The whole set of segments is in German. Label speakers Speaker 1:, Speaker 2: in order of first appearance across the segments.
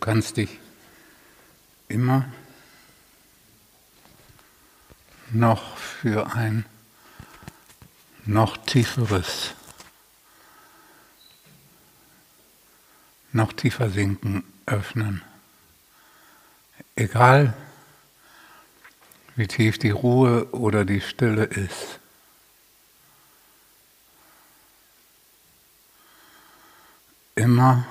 Speaker 1: Du kannst dich immer noch für ein noch tieferes, noch tiefer sinken öffnen. Egal wie tief die Ruhe oder die Stille ist. Immer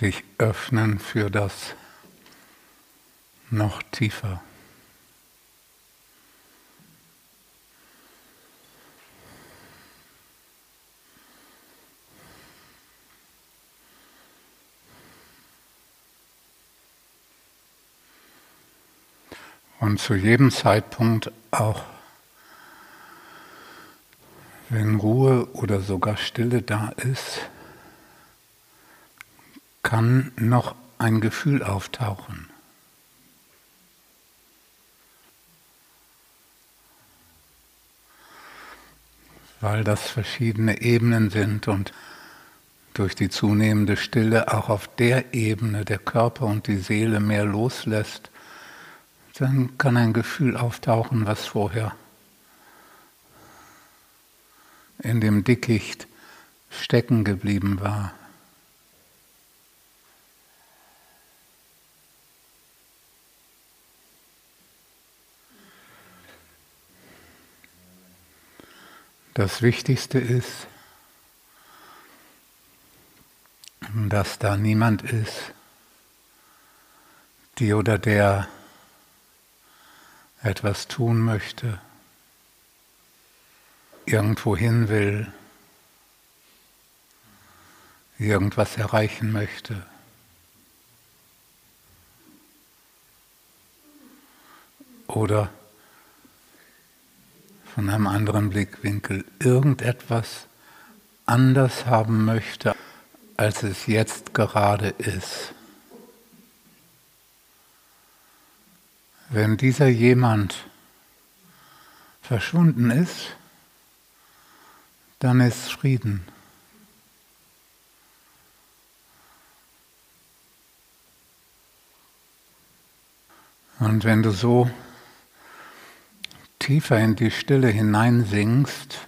Speaker 1: dich öffnen für das noch tiefer. Und zu jedem Zeitpunkt auch, wenn Ruhe oder sogar Stille da ist, kann noch ein Gefühl auftauchen. Weil das verschiedene Ebenen sind und durch die zunehmende Stille auch auf der Ebene der Körper und die Seele mehr loslässt, dann kann ein Gefühl auftauchen, was vorher in dem Dickicht stecken geblieben war. Das Wichtigste ist, dass da niemand ist, die oder der etwas tun möchte, irgendwo hin will, irgendwas erreichen möchte. Oder von einem anderen Blickwinkel irgendetwas anders haben möchte, als es jetzt gerade ist. Wenn dieser jemand verschwunden ist, dann ist Frieden. Und wenn du so tiefer in die Stille hineinsingst,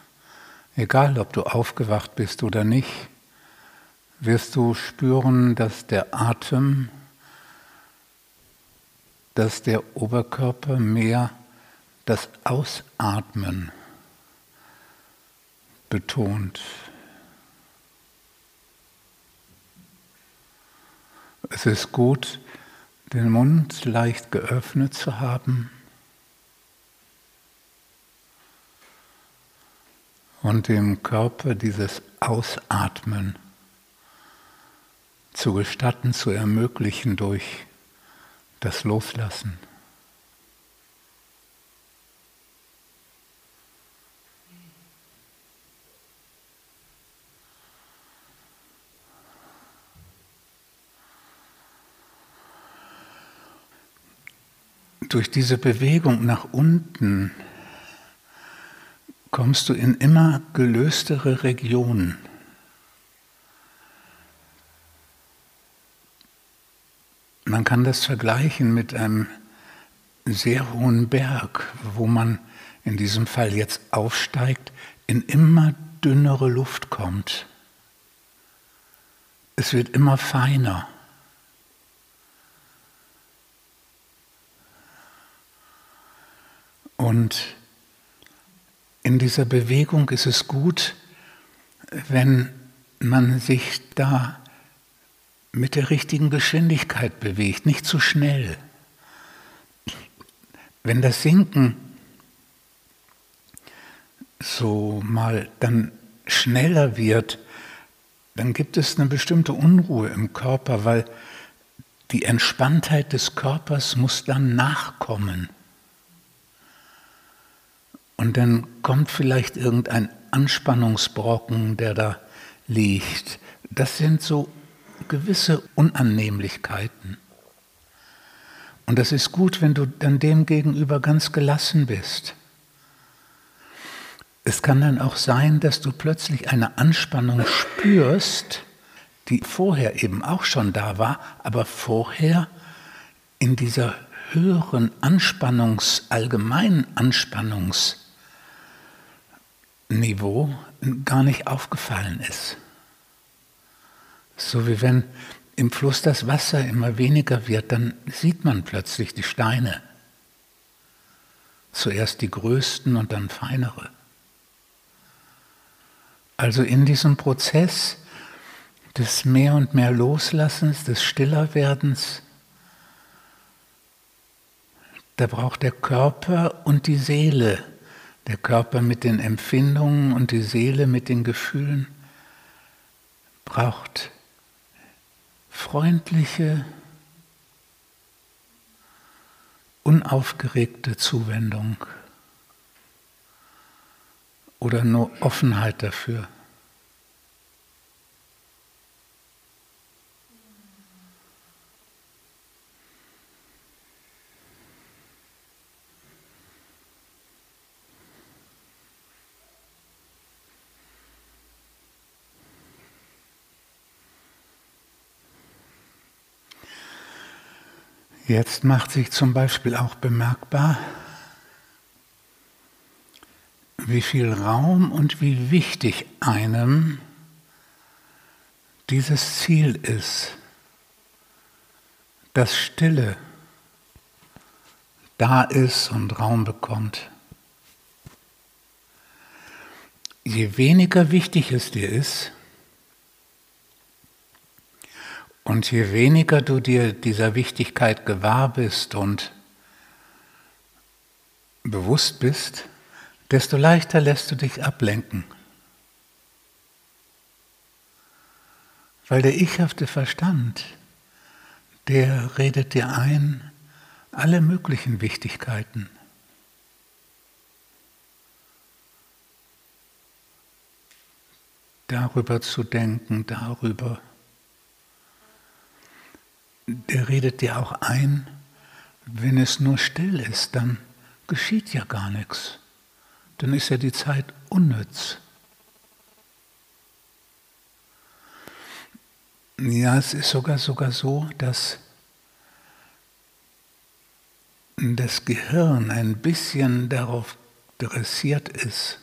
Speaker 1: egal ob du aufgewacht bist oder nicht, wirst du spüren, dass der Atem, dass der Oberkörper mehr das Ausatmen betont. Es ist gut, den Mund leicht geöffnet zu haben und dem Körper dieses Ausatmen zu gestatten, zu ermöglichen durch das Loslassen. Durch diese Bewegung nach unten kommst du in immer gelöstere Regionen. Man kann das vergleichen mit einem sehr hohen Berg, wo man in diesem Fall jetzt aufsteigt, in immer dünnere Luft kommt. Es wird immer feiner. Und in dieser Bewegung ist es gut, wenn man sich da mit der richtigen Geschwindigkeit bewegt, nicht zu schnell. Wenn das Sinken so mal dann schneller wird, dann gibt es eine bestimmte Unruhe im Körper, weil die Entspanntheit des Körpers muss dann nachkommen. Und dann kommt vielleicht irgendein Anspannungsbrocken, der da liegt. Das sind so gewisse Unannehmlichkeiten. Und das ist gut, wenn du dann dem gegenüber ganz gelassen bist. Es kann dann auch sein, dass du plötzlich eine Anspannung spürst, die vorher eben auch schon da war, aber vorher in dieser höheren Anspannungs, allgemeinen Anspannungsniveau gar nicht aufgefallen ist. So wie wenn im Fluss das Wasser immer weniger wird, dann sieht man plötzlich die Steine. Zuerst die größten und dann feinere. Also in diesem Prozess des mehr und mehr Loslassens, des Stillerwerdens, da braucht der Körper und die Seele, der Körper mit den Empfindungen und die Seele mit den Gefühlen, braucht freundliche, unaufgeregte Zuwendung oder nur Offenheit dafür. Jetzt macht sich zum Beispiel auch bemerkbar, wie viel Raum und wie wichtig einem dieses Ziel ist, dass Stille da ist und Raum bekommt. Je weniger wichtig es dir ist, Und je weniger du dir dieser Wichtigkeit gewahr bist und bewusst bist, desto leichter lässt du dich ablenken. Weil der ichhafte Verstand, der redet dir ein alle möglichen Wichtigkeiten. Darüber zu denken, darüber der redet dir auch ein, wenn es nur still ist, dann geschieht ja gar nichts. Dann ist ja die Zeit unnütz. Ja, es ist sogar sogar so, dass das Gehirn ein bisschen darauf dressiert ist,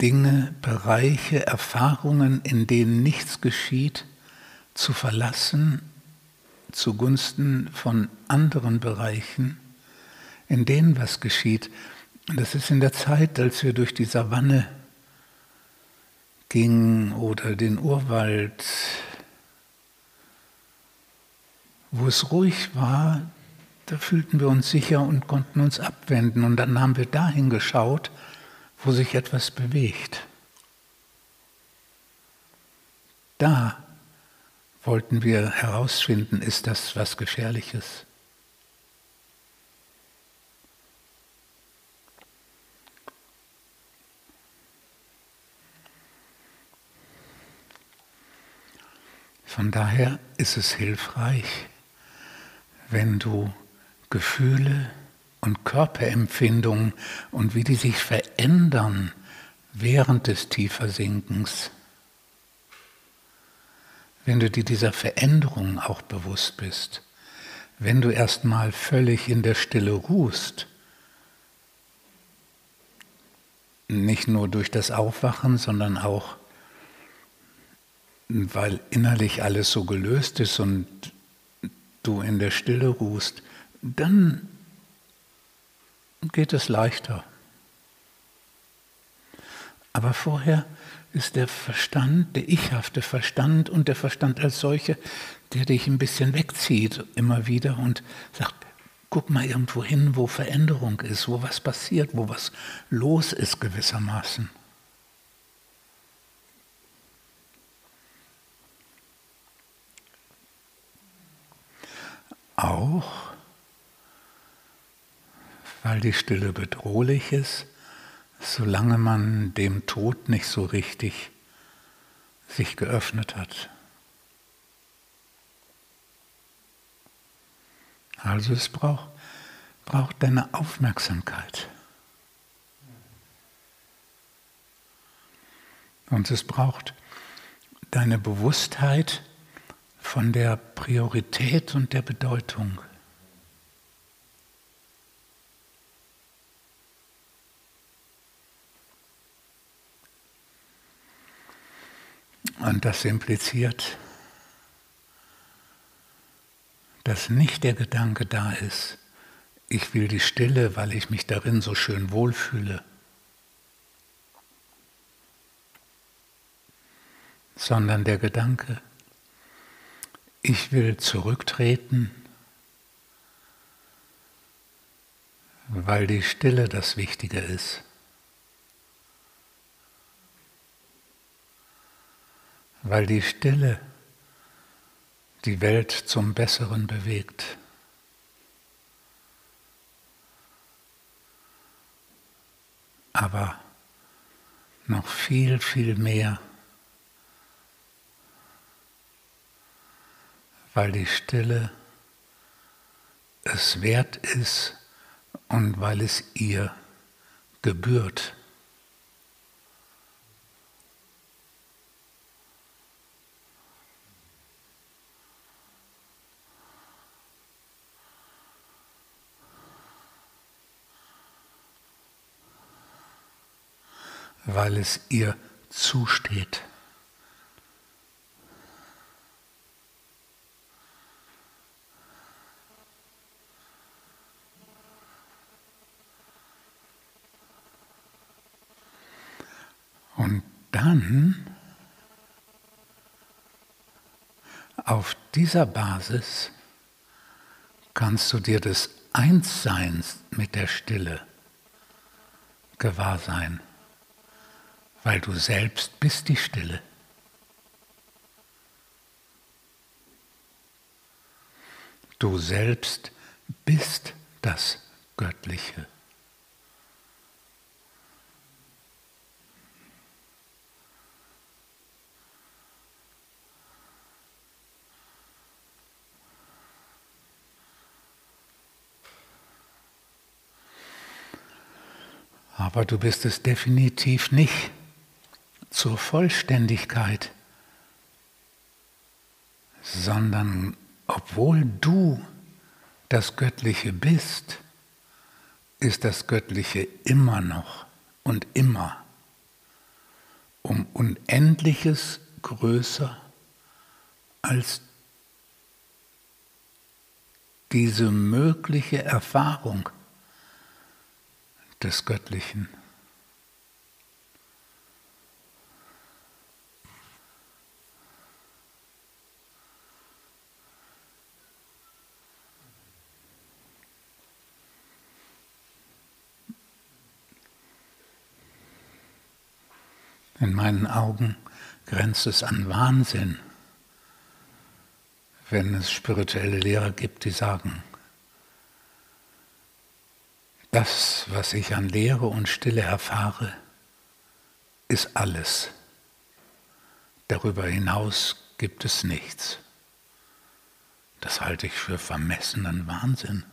Speaker 1: Dinge, Bereiche, Erfahrungen, in denen nichts geschieht, zu verlassen zugunsten von anderen Bereichen, in denen was geschieht. das ist in der Zeit, als wir durch die Savanne gingen oder den Urwald, wo es ruhig war, da fühlten wir uns sicher und konnten uns abwenden. Und dann haben wir dahin geschaut, wo sich etwas bewegt. Da wollten wir herausfinden, ist das was Gefährliches? Von daher ist es hilfreich, wenn du Gefühle, und Körperempfindungen und wie die sich verändern während des Tiefersinkens. Wenn du dir dieser Veränderung auch bewusst bist, wenn du erstmal völlig in der Stille ruhst, nicht nur durch das Aufwachen, sondern auch, weil innerlich alles so gelöst ist und du in der Stille ruhst, dann geht es leichter. Aber vorher ist der Verstand, der ichhafte Verstand und der Verstand als solche, der dich ein bisschen wegzieht immer wieder und sagt, guck mal irgendwo hin, wo Veränderung ist, wo was passiert, wo was los ist gewissermaßen. Auch weil die Stille bedrohlich ist, solange man dem Tod nicht so richtig sich geöffnet hat. Also es braucht, braucht deine Aufmerksamkeit. Und es braucht deine Bewusstheit von der Priorität und der Bedeutung. Und das impliziert, dass nicht der Gedanke da ist, ich will die Stille, weil ich mich darin so schön wohlfühle, sondern der Gedanke, ich will zurücktreten, weil die Stille das Wichtige ist. Weil die Stille die Welt zum Besseren bewegt. Aber noch viel, viel mehr weil die Stille es wert ist und weil es ihr gebührt. Weil es ihr zusteht. Und dann auf dieser Basis kannst du dir des Einsseins mit der Stille gewahr sein, weil du selbst bist die Stille. Du selbst bist das Göttliche. aber du bist es definitiv nicht zur Vollständigkeit, sondern obwohl du das Göttliche bist, ist das Göttliche immer noch und immer um Unendliches größer als diese mögliche Erfahrung des Göttlichen. In meinen Augen grenzt es an Wahnsinn, wenn es spirituelle Lehrer gibt, die sagen, das, was ich an Lehre und Stille erfahre, ist alles. Darüber hinaus gibt es nichts. Das halte ich für vermessenen Wahnsinn.